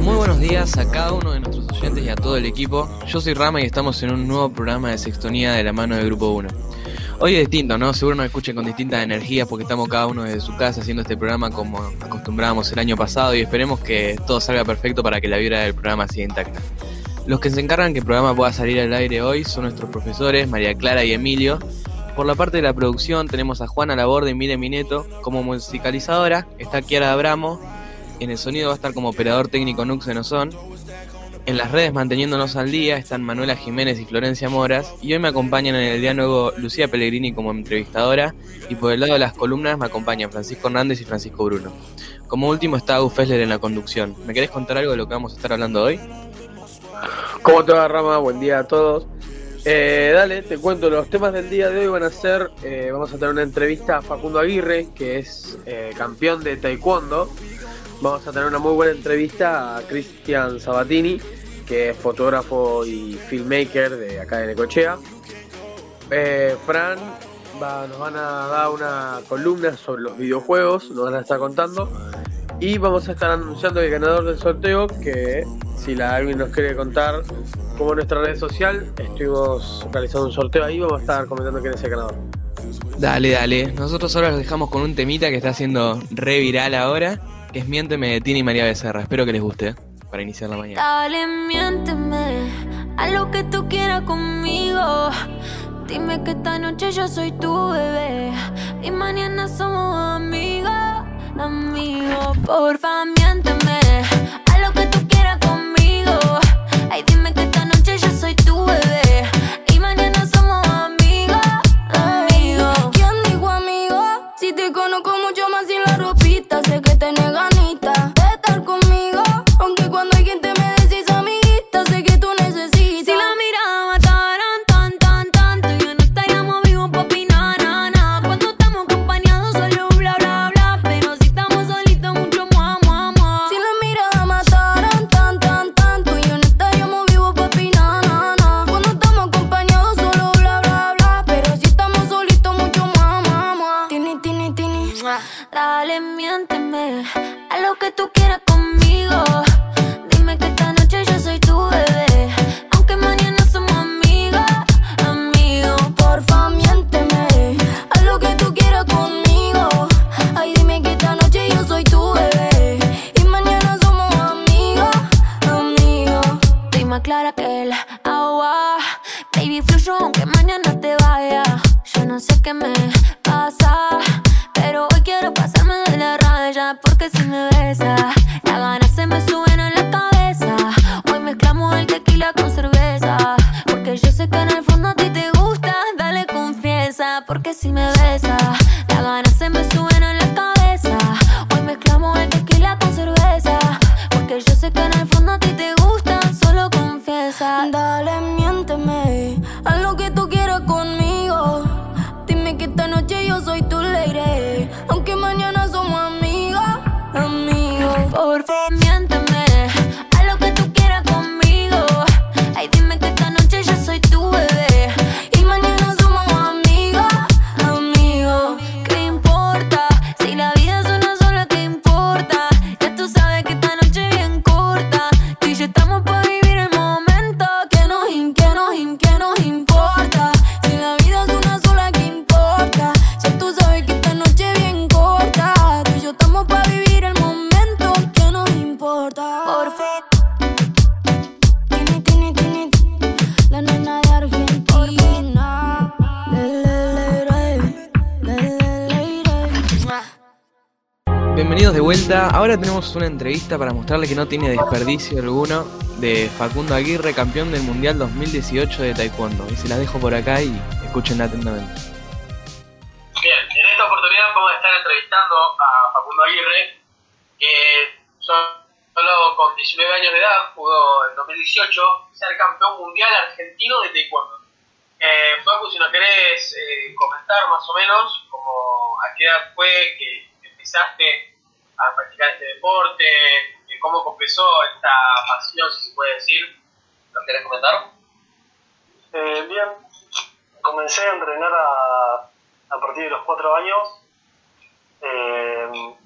Muy buenos días a cada uno de nuestros oyentes y a todo el equipo. Yo soy Rama y estamos en un nuevo programa de Sextonía de la mano de Grupo 1. Hoy es distinto, ¿no? Seguro nos escuchen con distintas energías porque estamos cada uno desde su casa haciendo este programa como acostumbrábamos el año pasado y esperemos que todo salga perfecto para que la vibra del programa siga intacta. Los que se encargan que el programa pueda salir al aire hoy son nuestros profesores María Clara y Emilio. Por la parte de la producción tenemos a Juana Laborde y Mire Mineto. Como musicalizadora está Kiara Abramo. En el sonido va a estar como operador técnico Nux en Ozón. En las redes manteniéndonos al día están Manuela Jiménez y Florencia Moras. Y hoy me acompañan en el diálogo Lucía Pellegrini como entrevistadora. Y por el lado de las columnas me acompañan Francisco Hernández y Francisco Bruno. Como último está Agus Fessler en la conducción. ¿Me querés contar algo de lo que vamos a estar hablando hoy? ¿Cómo te va, Rama? Buen día a todos. Eh, dale, te cuento, los temas del día de hoy van a ser, eh, vamos a tener una entrevista a Facundo Aguirre, que es eh, campeón de taekwondo. Vamos a tener una muy buena entrevista a Cristian Sabatini, que es fotógrafo y filmmaker de acá de Necochea. Eh, Fran nos van a dar una columna sobre los videojuegos, nos van a estar contando. Y vamos a estar anunciando el ganador del sorteo, que si la, alguien nos quiere contar, como en nuestra red social, estuvimos realizando un sorteo ahí, vamos a estar comentando quién es el ganador. Dale, dale. Nosotros ahora los dejamos con un temita que está haciendo re viral ahora, que es Miénteme de Tini y María Becerra. Espero que les guste, para iniciar la mañana. Dale, miénteme a lo que tú quieras conmigo. Dime que esta noche yo soy tu bebé y mañana somos amigos, amigos. Porfa, miénteme a lo que tú quieras conmigo. Ay, dime que Yo no sé qué me Ahora tenemos una entrevista para mostrarle que no tiene desperdicio alguno de Facundo Aguirre, campeón del Mundial 2018 de Taekwondo. Y se las dejo por acá y escúchenla atentamente. Bien, en esta oportunidad vamos a estar entrevistando a Facundo Aguirre, que solo con 19 años de edad pudo en 2018 ser campeón mundial argentino de taekwondo. Eh, Facu, si nos querés eh, comentar más o menos como a qué edad fue que empezaste a practicar este deporte, cómo comenzó esta pasión, si se puede decir, ¿nos querés comentar? Eh, bien, comencé a entrenar a a partir de los cuatro años. Eh,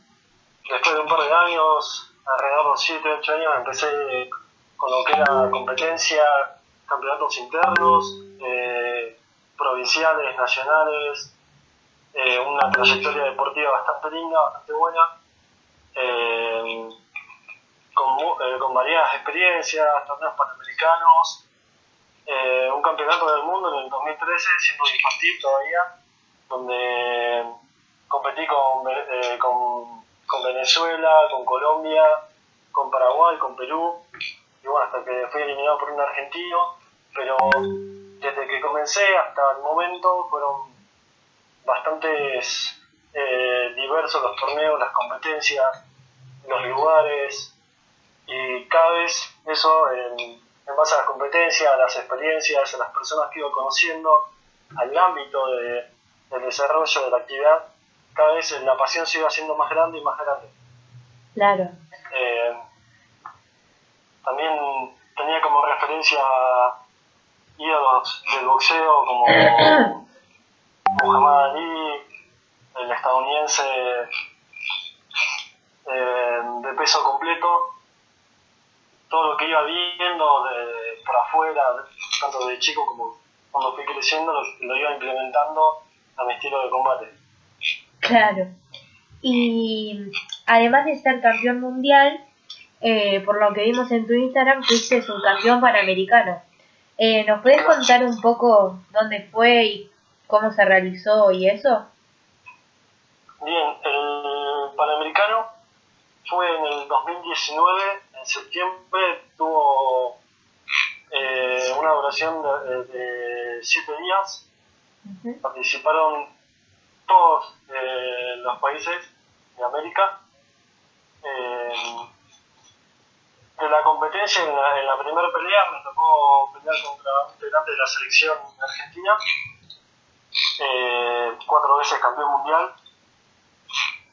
después de un par de años, alrededor de los 7, 8 años, empecé con lo que era competencia, campeonatos internos, eh, provinciales, nacionales, eh, una trayectoria deportiva bastante linda, bastante buena, eh, con, eh, con variadas experiencias, torneos panamericanos, eh, un campeonato del mundo en el 2013, siendo infantil todavía, donde competí con, eh, con, con Venezuela, con Colombia, con Paraguay, con Perú, y bueno, hasta que fui eliminado por un argentino, pero desde que comencé hasta el momento fueron bastantes eh, diversos los torneos, las competencias, los lugares, y cada vez eso en, en base a las competencias, a las experiencias, a las personas que iba conociendo, al ámbito de, del desarrollo de la actividad, cada vez la pasión se iba haciendo más grande y más grande. Claro. Eh, también tenía como referencia ídolos del boxeo como Muhammad Ali, el estadounidense eh, de peso completo, todo lo que iba viendo de, por afuera, tanto de chico como cuando fui creciendo, lo, lo iba implementando a mi estilo de combate. Claro. Y además de ser campeón mundial, eh, por lo que vimos en tu Instagram, fuiste subcampeón panamericano. Eh, ¿Nos puedes contar un poco dónde fue y cómo se realizó y eso? Bien, el Panamericano fue en el 2019, en septiembre, tuvo eh, una duración de, de siete días. Participaron todos eh, los países de América. Eh, de la competencia, en la, en la primera pelea, me tocó pelear contra un integrante de la selección argentina, eh, cuatro veces campeón mundial.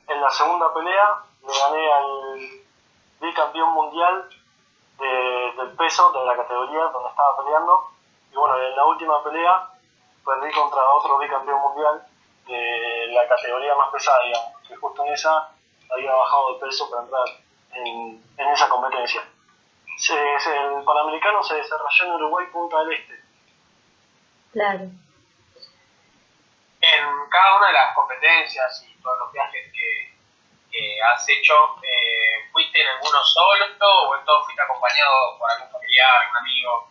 En la segunda pelea le gané al bicampeón mundial de- del peso, de la categoría donde estaba peleando. Y bueno, en la última pelea perdí contra otro bicampeón mundial de la categoría más pesada, digamos, que justo en esa había bajado de peso para entrar en, en esa competencia. Se- se- el Panamericano se desarrolló en Uruguay, Punta del Este. Claro. en cada una de las competencias y todos los viajes que, que has hecho, eh, ¿fuiste en alguno solo o en todos fuiste acompañado por algún familiar, algún amigo?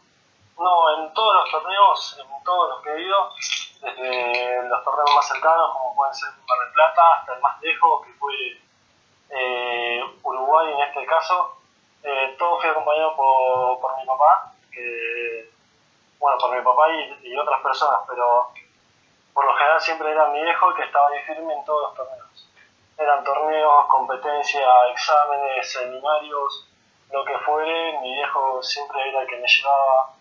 No, en todos los torneos, en todos los que he ido, desde los torneos más cercanos, como pueden ser Mar del Plata, hasta el más lejos, que fue eh, Uruguay en este caso, eh, todo fui acompañado por, por mi papá, que, bueno, por mi papá y, y otras personas, pero por lo general siempre era mi viejo el que estaba ahí firme en todos los torneos. Eran torneos, competencias, exámenes, seminarios, lo que fuere, mi viejo siempre era el que me llevaba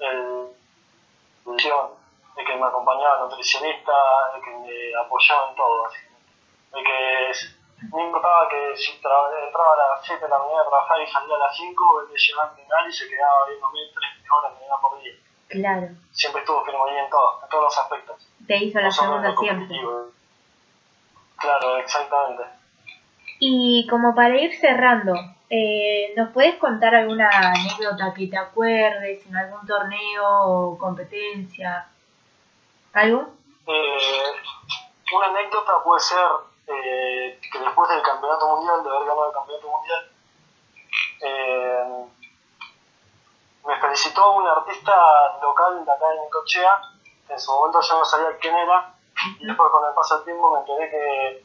el el que me acompañaba nutricionista, el que me apoyaba en todo, así. el que no importaba que si tra- entraba a las 7 de la mañana a trabajar y salía a las 5, él me llevaba a entrenar y se quedaba viéndome 3 horas de mañana por día. Claro. Siempre estuvo firme ahí en todo, en todos los aspectos. Te hizo la segunda siempre. Claro, exactamente. Y como para ir cerrando, eh, ¿nos puedes contar alguna anécdota que te acuerdes en algún torneo o competencia? ¿Algo? Eh, una anécdota puede ser eh, que después del campeonato mundial, de haber ganado el campeonato mundial, eh, me felicitó un artista local de acá en Nicochea, que en su momento yo no sabía quién era, y después con el paso del tiempo me enteré que,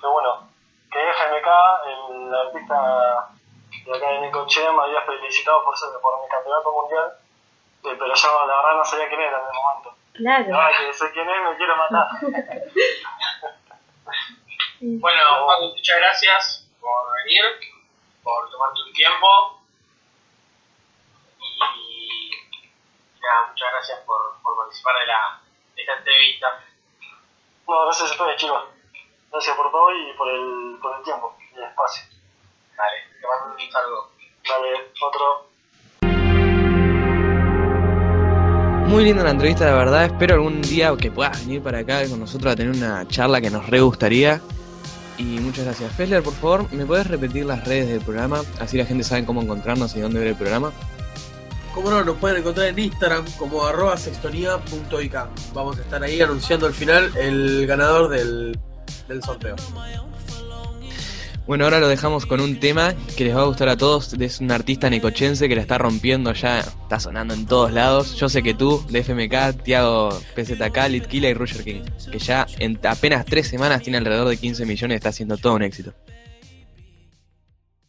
que bueno, que FMK, el artista de acá de Nicochea, me había felicitado por, ser- por mi campeonato mundial, eh, pero yo la verdad no sabía quién era en el momento. Claro. Ay, que sé quién es, me quiero matar. Bueno, Paco, muchas gracias por venir, por tomarte un tiempo y nada, muchas gracias por, por participar de, la, de esta entrevista. No, gracias a ustedes, chicos. Gracias por todo y por el, por el tiempo y el espacio. Dale, te mando un saludo. Dale, otro. muy linda la entrevista, de verdad. Espero algún día que puedas venir para acá con nosotros a tener una charla que nos re gustaría. Y muchas gracias. Fessler, por favor, ¿me puedes repetir las redes del programa? Así la gente sabe cómo encontrarnos y dónde ver el programa. Como no, nos pueden encontrar en Instagram como arroba. Vamos a estar ahí anunciando al final el ganador del, del sorteo. Bueno, ahora lo dejamos con un tema que les va a gustar a todos. Es un artista necochense que la está rompiendo ya, está sonando en todos lados. Yo sé que tú, de FMK, Tiago PZK, Litkila y Roger King, que ya en apenas tres semanas tiene alrededor de 15 millones, está haciendo todo un éxito.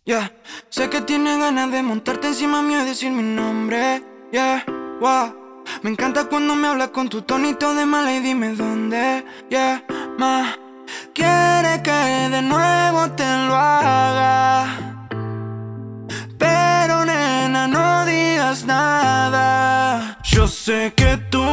Yeah, sé que tienes ganas de montarte encima mío y decir mi nombre. Yeah, wow. Me encanta cuando me hablas con tu tonito de mala y dime dónde. Yeah, ma. Quiere que de nuevo te lo haga. Pero nena, no digas nada. Yo sé que tú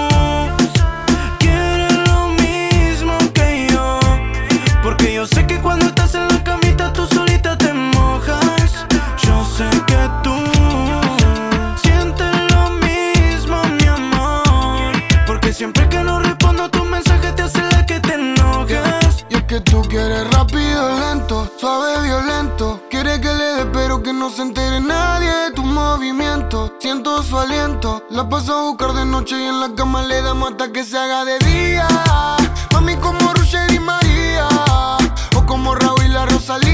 quieres rápido, lento, suave, violento. Quiere que le dé, pero que no se entere nadie de tu movimiento. Siento su aliento, la paso a buscar de noche y en la cama le damos hasta que se haga de día. Mami, como Roger y María, o como Raúl y la Rosalía.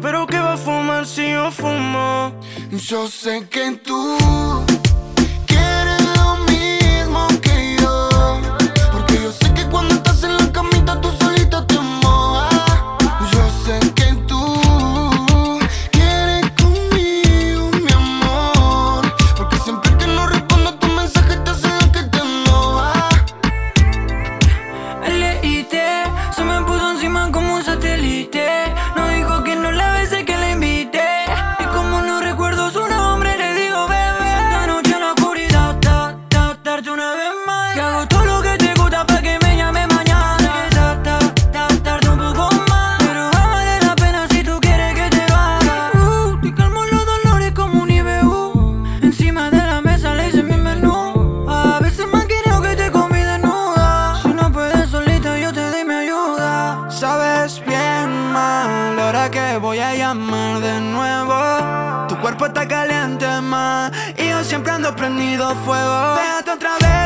Pero que va a fumar si yo fumo. Yo sé que tú Y yo siempre ando prendido fuego. Déjate otra vez,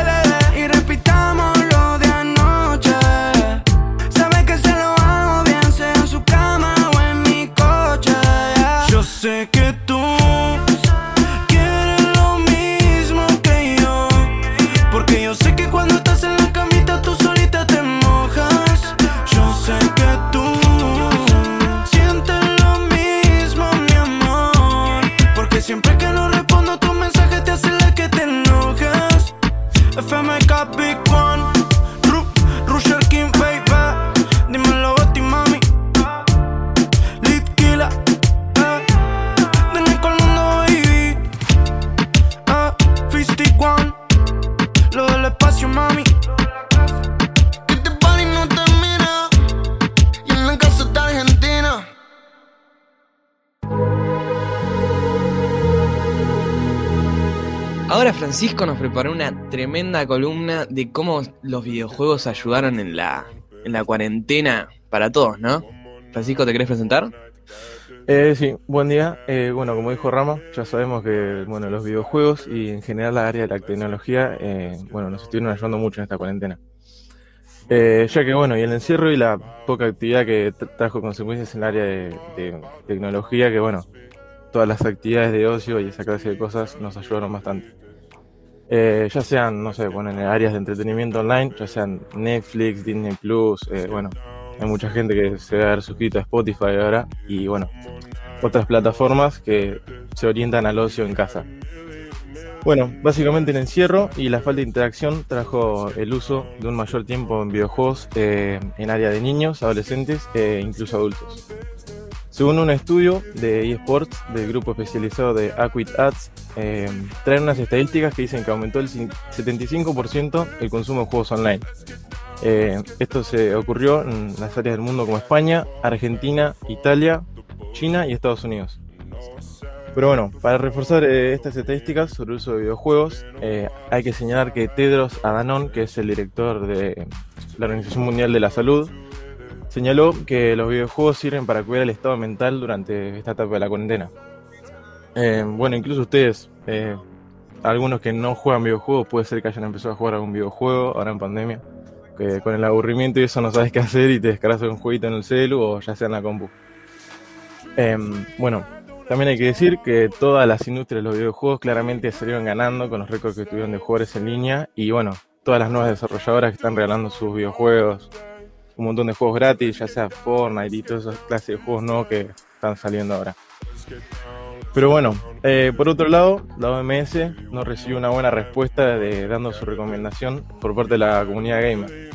Ahora Francisco nos preparó una tremenda columna de cómo los videojuegos ayudaron en la, en la cuarentena para todos, ¿no? Francisco, ¿te querés presentar? Eh, sí, buen día. Eh, bueno, como dijo Rama, ya sabemos que bueno, los videojuegos y en general la área de la tecnología eh, bueno, nos estuvieron ayudando mucho en esta cuarentena. Eh, ya que bueno, y el encierro y la poca actividad que tra- trajo consecuencias en el área de tecnología, que bueno, todas las actividades de ocio y esa clase de cosas nos ayudaron bastante. Eh, ya sean, no sé, bueno, en áreas de entretenimiento online, ya sean Netflix, Disney Plus, eh, bueno, hay mucha gente que se va a haber suscrito a Spotify ahora y bueno, otras plataformas que se orientan al ocio en casa. Bueno, básicamente el encierro y la falta de interacción trajo el uso de un mayor tiempo en videojuegos eh, en área de niños, adolescentes e incluso adultos. Según un estudio de eSports del grupo especializado de Acquit Ads, eh, traen unas estadísticas que dicen que aumentó el cin- 75% el consumo de juegos online. Eh, esto se ocurrió en las áreas del mundo como España, Argentina, Italia, China y Estados Unidos. Pero bueno, para reforzar eh, estas estadísticas sobre el uso de videojuegos, eh, hay que señalar que Tedros Adhanom, que es el director de la Organización Mundial de la Salud, señaló que los videojuegos sirven para cuidar el estado mental durante esta etapa de la cuarentena. Eh, bueno, incluso ustedes, eh, algunos que no juegan videojuegos, puede ser que hayan empezado a jugar algún videojuego ahora en pandemia, que con el aburrimiento y eso no sabes qué hacer y te descargas un jueguito en el celu o ya sea en la compu. Em, bueno, también hay que decir que todas las industrias de los videojuegos claramente salieron ganando con los récords que tuvieron de jugadores en línea y bueno, todas las nuevas desarrolladoras que están regalando sus videojuegos, un montón de juegos gratis, ya sea Fortnite y todas esas clases de juegos nuevos que están saliendo ahora. Pero bueno, eh, por otro lado, la OMS no recibió una buena respuesta de, dando su recomendación por parte de la comunidad gamer.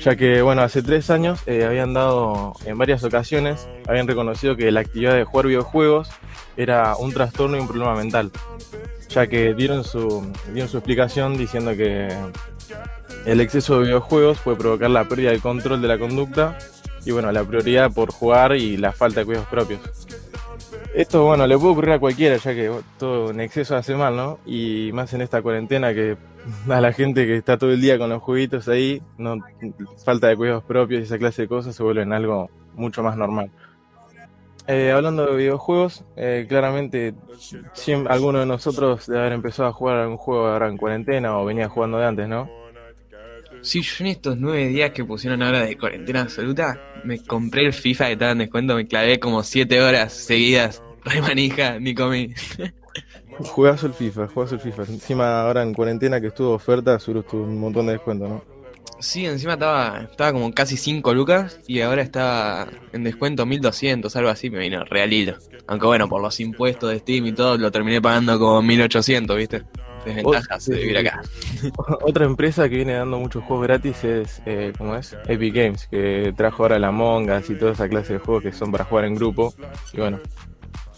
Ya que, bueno, hace tres años eh, habían dado en varias ocasiones, habían reconocido que la actividad de jugar videojuegos era un trastorno y un problema mental. Ya que dieron su, dieron su explicación diciendo que el exceso de videojuegos puede provocar la pérdida del control de la conducta y, bueno, la prioridad por jugar y la falta de cuidados propios. Esto, bueno, le puede ocurrir a cualquiera, ya que todo en exceso hace mal, ¿no? Y más en esta cuarentena que a la gente que está todo el día con los jueguitos ahí, no, falta de cuidados propios y esa clase de cosas se vuelven algo mucho más normal. Eh, hablando de videojuegos, eh, claramente siem- alguno de nosotros debe haber empezado a jugar algún juego ahora en cuarentena o venía jugando de antes, ¿no? Sí, yo en estos nueve días que pusieron ahora de cuarentena absoluta, me compré el FIFA que estaba en descuento, me clavé como siete horas seguidas, re manija, ni comí. Juegazo el FIFA, juegazo el FIFA. Encima ahora en cuarentena que estuvo oferta, seguro estuvo un montón de descuento, ¿no? Sí, encima estaba, estaba como casi 5 lucas y ahora está en descuento 1200, algo así, me vino realito. Aunque bueno, por los impuestos de Steam y todo, lo terminé pagando como 1800, ¿viste? Desventajas de vivir acá. Otra empresa que viene dando muchos juegos gratis es, eh, ¿cómo es? Epic Games, que trajo ahora la Among Us y toda esa clase de juegos que son para jugar en grupo. Y bueno,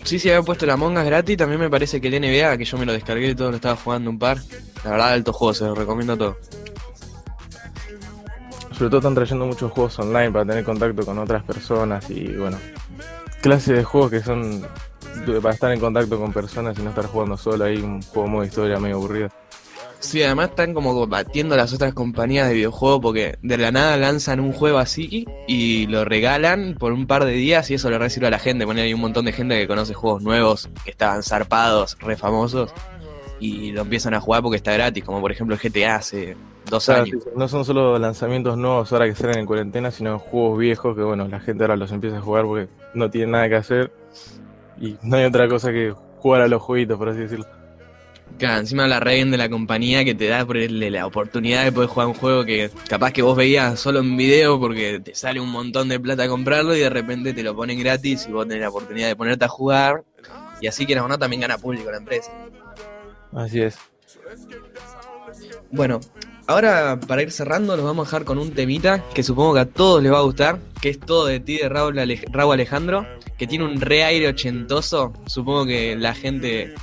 Sí, sí, había puesto la Mongas gratis, también me parece que el NBA, que yo me lo descargué y todo, lo estaba jugando un par. La verdad, alto juego, se lo recomiendo a todo. sobre todo están trayendo muchos juegos online para tener contacto con otras personas y bueno, clases de juegos que son para estar en contacto con personas y no estar jugando solo ahí un juego modo historia medio aburrido. Sí, además están como batiendo las otras compañías de videojuegos porque de la nada lanzan un juego así y lo regalan por un par de días y eso le recibe a la gente. Pone hay un montón de gente que conoce juegos nuevos, que estaban zarpados, re famosos, y lo empiezan a jugar porque está gratis, como por ejemplo el GTA hace dos Claro, años. no son solo lanzamientos nuevos ahora que salen en cuarentena, sino juegos viejos que bueno, la gente ahora los empieza a jugar porque no tiene nada que hacer y no hay otra cosa que jugar a los jueguitos, por así decirlo. Claro, encima la red de la compañía que te da por la oportunidad de poder jugar un juego que capaz que vos veías solo en video porque te sale un montón de plata comprarlo y de repente te lo ponen gratis y vos tenés la oportunidad de ponerte a jugar y así que o no también gana público la empresa. Así es. Bueno, ahora para ir cerrando nos vamos a dejar con un temita que supongo que a todos les va a gustar, que es todo de ti de Raúl, Raúl Alejandro, que tiene un re aire ochentoso, supongo que la gente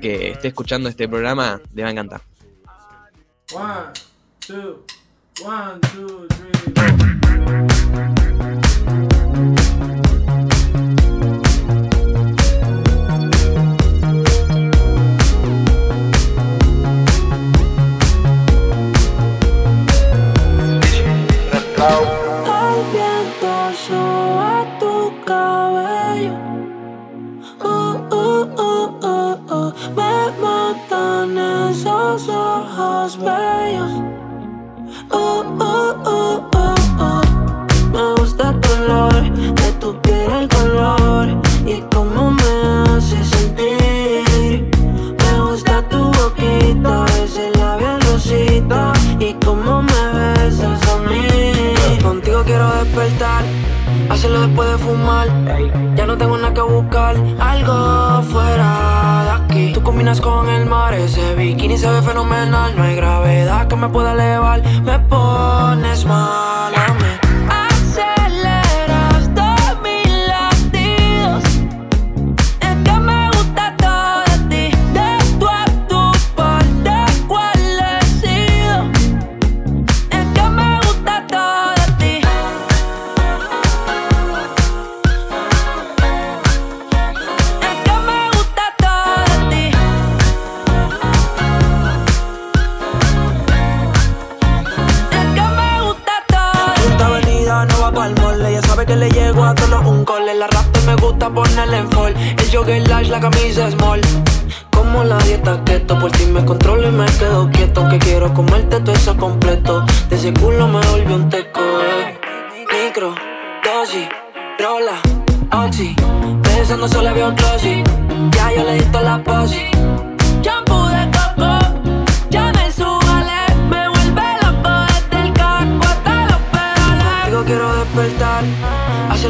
que esté escuchando este programa le va a encantar. One, two, one, two, three.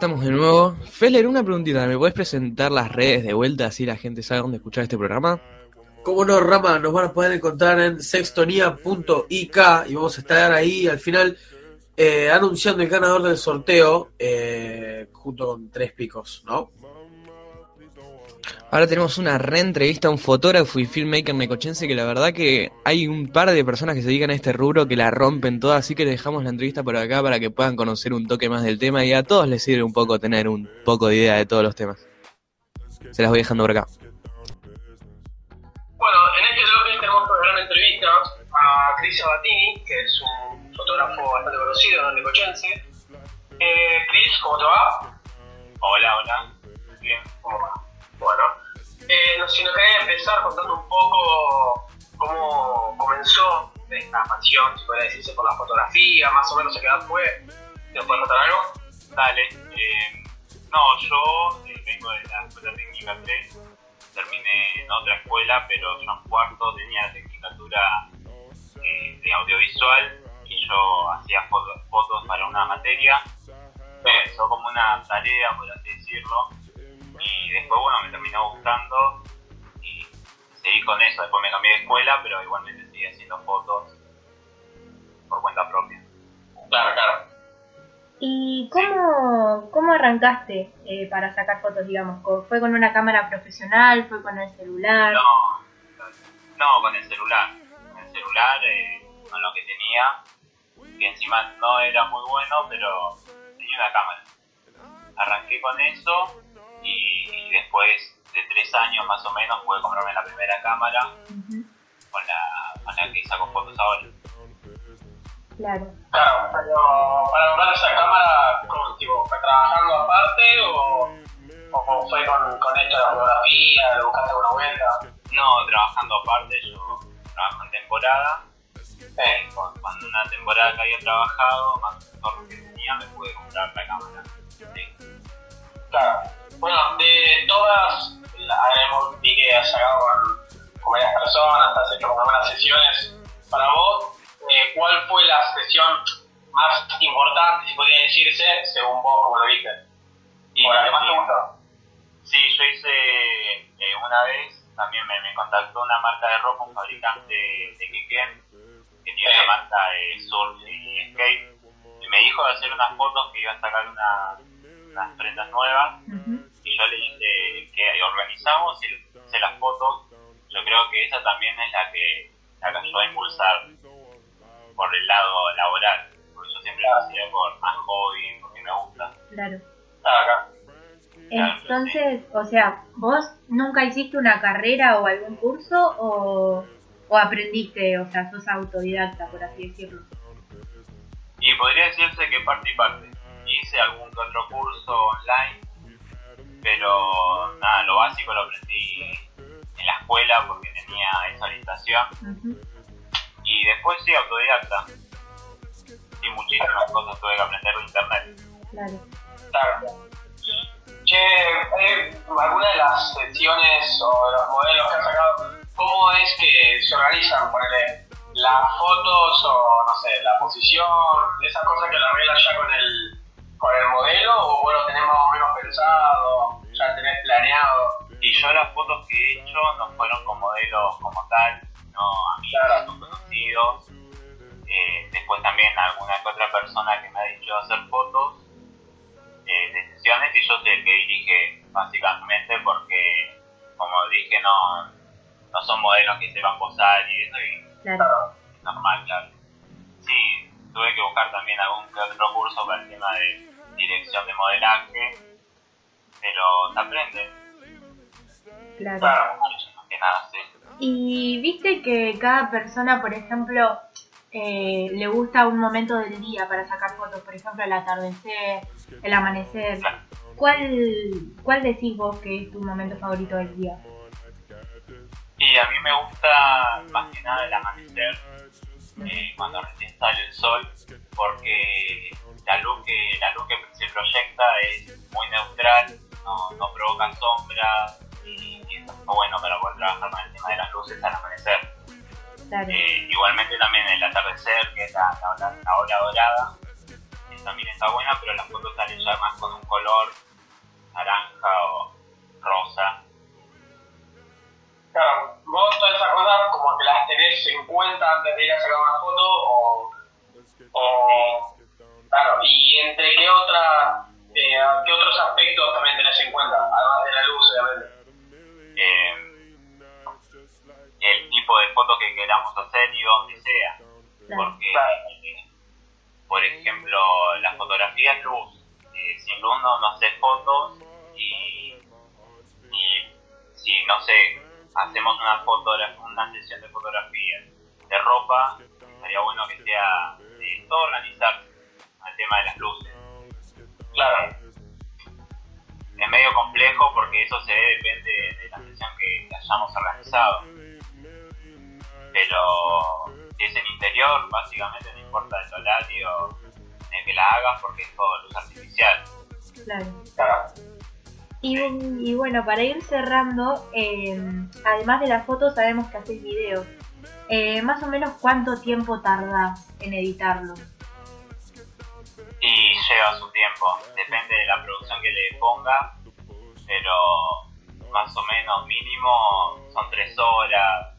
Estamos de nuevo. Feller, una preguntita. ¿Me puedes presentar las redes de vuelta así la gente sabe dónde escuchar este programa? Como no, Rama, nos van a poder encontrar en sextonía.ik y vamos a estar ahí al final eh, anunciando el ganador del sorteo eh, junto con tres picos, ¿no? Ahora tenemos una reentrevista a un fotógrafo y filmmaker necochense que la verdad que hay un par de personas que se dedican a este rubro que la rompen todas, así que les dejamos la entrevista por acá para que puedan conocer un toque más del tema y a todos les sirve un poco tener un poco de idea de todos los temas. Se las voy dejando por acá. Bueno, en este bloque tenemos una gran entrevista a Cris Sabatini, que es un fotógrafo bastante conocido en Necochense. Eh, Cris, ¿cómo te va? Hola, hola. Bien, ¿cómo va? Bueno, eh, no, si nos querés empezar contando un poco cómo comenzó esta pasión, si puede decirse, por la fotografía, más o menos a qué edad fue. ¿Te puedes contar algo? Dale. eh, no, yo eh, vengo de la escuela técnica 3. Terminé en otra escuela, pero yo en cuarto tenía la tecnicatura eh, de audiovisual y yo hacía foto- fotos para una materia. Empezó como una tarea, por así decirlo. Y después, bueno, me terminó gustando y seguí con eso. Después me cambié de escuela, pero igualmente seguí haciendo fotos por cuenta propia. Claro, claro. ¿Y cómo, cómo arrancaste eh, para sacar fotos, digamos? ¿Co- ¿Fue con una cámara profesional? ¿Fue con el celular? No, no, con el celular. Con el celular, eh, con lo que tenía, que encima no era muy bueno, pero tenía una cámara. Arranqué con eso y después de tres años más o menos pude comprarme la primera cámara con la, con la que saco fotos ahora. Claro. Claro, pero para comprar esa cámara, ¿cómo, tipo, fue trabajando aparte o, o fue con, con esto de la fotografía, le buscaste alguna vuelta? No, trabajando aparte, yo trabajo en temporada. Eh, con- cuando una temporada que había trabajado, más que tenía, me pude comprar la cámara. Sí. Claro. Bueno, de todas, la, hemos- vi que has sacado con, con varias personas, has hecho algunas sesiones. Para vos, eh, ¿cuál fue la sesión más importante, si podría decirse, según vos, como lo viste? Y o la que más te gustó. Sí, yo hice eh, una vez, también me, me contactó una marca de ropa, un fabricante de Quequén, que tiene la marca de surf y skate, y me dijo de hacer unas fotos que iba a sacar una- unas prendas nuevas, y yo le dije que organizamos y hice las fotos. Yo creo que esa también es la que la que ayudó a impulsar por el lado laboral, porque yo siempre lo hacía por más hobby, porque me gusta. Claro. Acá. Entonces, o sea, ¿vos nunca hiciste una carrera o algún curso o, o aprendiste, o sea, sos autodidacta, por así decirlo? Y podría decirse que parte y parte. Hice algún que otro curso online, pero nada, lo básico lo aprendí en la escuela porque tenía esa orientación. Y después sí, autodidacta. Y muchísimas cosas tuve que aprender de internet. Claro. Claro. Che, eh, ¿alguna de las secciones o de los modelos que has sacado, cómo es que se organizan? Ponele las fotos o, no sé, la posición, esas cosas que lo arreglas ya con el, con el modelo o vos lo tenés más o menos pensado, ya tenés planeado. Y yo las fotos que he hecho no fueron con modelos como tal, no amigos o conocidos. Eh, después también alguna que otra persona que me ha dicho hacer fotos eh, de sesiones y yo soy el que dirige básicamente porque como dije no, no son modelos que se van a posar y eso y Claro. es normal, claro. Sí, tuve que buscar también algún que otro curso para el tema de dirección de modelaje, pero se aprende. Claro. Más que nada, sí. Y viste que cada persona, por ejemplo, eh, le gusta un momento del día para sacar fotos, por ejemplo, el atardecer, el amanecer. ¿Cuál, ¿Cuál decís vos que es tu momento favorito del día? Y a mí me gusta más que nada el amanecer, eh, cuando recién sale el sol, porque la luz que, la luz que se proyecta es muy neutral, no, no provoca sombra y, y eso está bueno para poder trabajar con el tema de las luces al amanecer. Claro. Eh, igualmente también el atardecer, que es la, la, la hora dorada, también está buena, pero las fotos salen ya más con un color naranja o rosa. Claro, vos todas esas cosas como que las tenés en cuenta antes de ir a sacar una foto o... o claro, y entre qué otra... eh, qué otros aspectos también tenés en cuenta, además de la luz, obviamente. Eh, el tipo de foto que queramos hacer y donde sea. Porque, eh, por ejemplo, la fotografía es luz. Eh, sin luz no, no hace fotos y, y si, no sé, hacemos una foto, una sesión de fotografía de ropa, estaría bueno que sea eh, todo organizar al tema de las luces. Claro. Es medio complejo porque eso se ve, depende de la sesión que que hayamos organizado. Pero si es en interior, básicamente no importa el horario en el que la hagas porque es todo luz artificial. Claro. Y, bueno, para ir cerrando, eh, además de las fotos, sabemos que haces videos. Eh, más o menos cuánto tiempo tardás en editarlo. Y lleva su tiempo, depende de la producción que le ponga, pero más o menos mínimo son tres horas.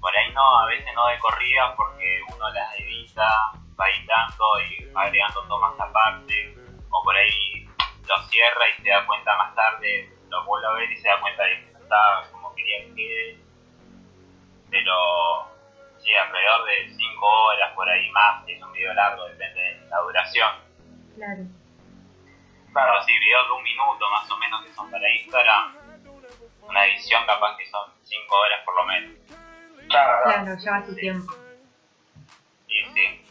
Por ahí no, a veces no de corrida porque uno las edita, va editando y agregando tomas aparte, o por ahí lo cierra y se da cuenta más tarde, lo vuelve a ver y se da cuenta de que no estaba como quería que quede. Pero sí, alrededor de 5 horas por ahí más, es un video largo, depende de la duración. Claro. Pero sí, videos de un minuto más o menos que son para Instagram, una edición capaz que son 5 horas por lo menos. Claro, lleva su tiempo. Y sí,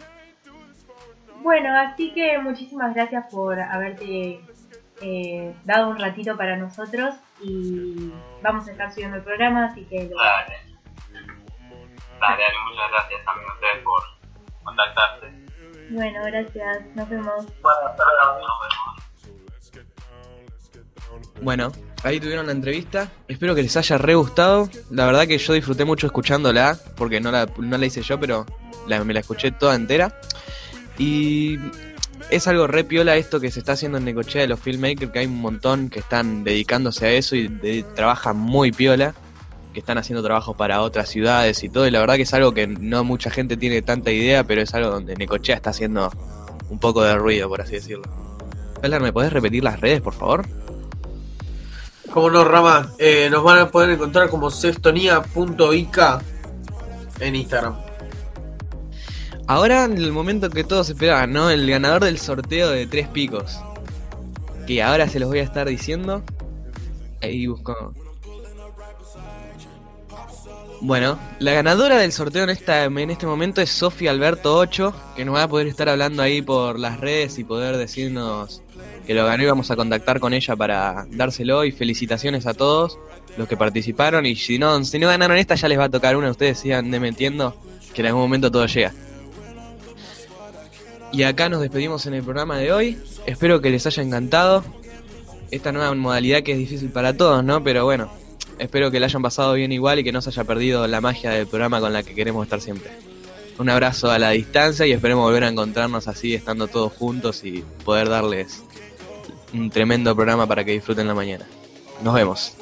Bueno, así que muchísimas gracias por haberte eh, dado un ratito para nosotros y vamos a estar subiendo el programa, así que lo- dale. Dale, dale, muchas gracias también a ustedes por contactarse. Bueno, gracias, nos vemos. Bueno, hasta luego. Nos vemos. Bueno, ahí tuvieron la entrevista. Espero que les haya re gustado. La verdad que yo disfruté mucho escuchándola, porque no la, no la hice yo, pero la- me la escuché toda entera. Y es algo re piola esto que se está haciendo en Necochea de los filmmakers, que hay un montón que están dedicándose a eso y de- trabajan muy piola, que están haciendo trabajos para otras ciudades y todo. Y la verdad que es algo que no mucha gente tiene tanta idea, pero es algo donde Necochea está haciendo un poco de ruido, por así decirlo. Pelar, ¿me podés repetir las redes, por favor? Como no, Rama, eh, nos van a poder encontrar como sextonía.ik en Instagram. Ahora el momento que todos esperaban, ¿no? El ganador del sorteo de tres picos. Que ahora se los voy a estar diciendo. Ahí busco. Bueno, la ganadora del sorteo en, esta, en este momento es Sofía Alberto 8, que nos va a poder estar hablando ahí por las redes y poder decirnos que lo ganó y vamos a contactar con ella para dárselo y felicitaciones a todos los que participaron y si no, si no ganaron esta ya les va a tocar una, ustedes sigan metiendo que en algún momento todo llega. Y acá nos despedimos en el programa de hoy, espero que les haya encantado esta nueva modalidad que es difícil para todos, ¿no? Pero bueno, espero que la hayan pasado bien igual y que no se haya perdido la magia del programa con la que queremos estar siempre. Un abrazo a la distancia y esperemos volver a encontrarnos así, estando todos juntos y poder darles un tremendo programa para que disfruten la mañana. Nos vemos.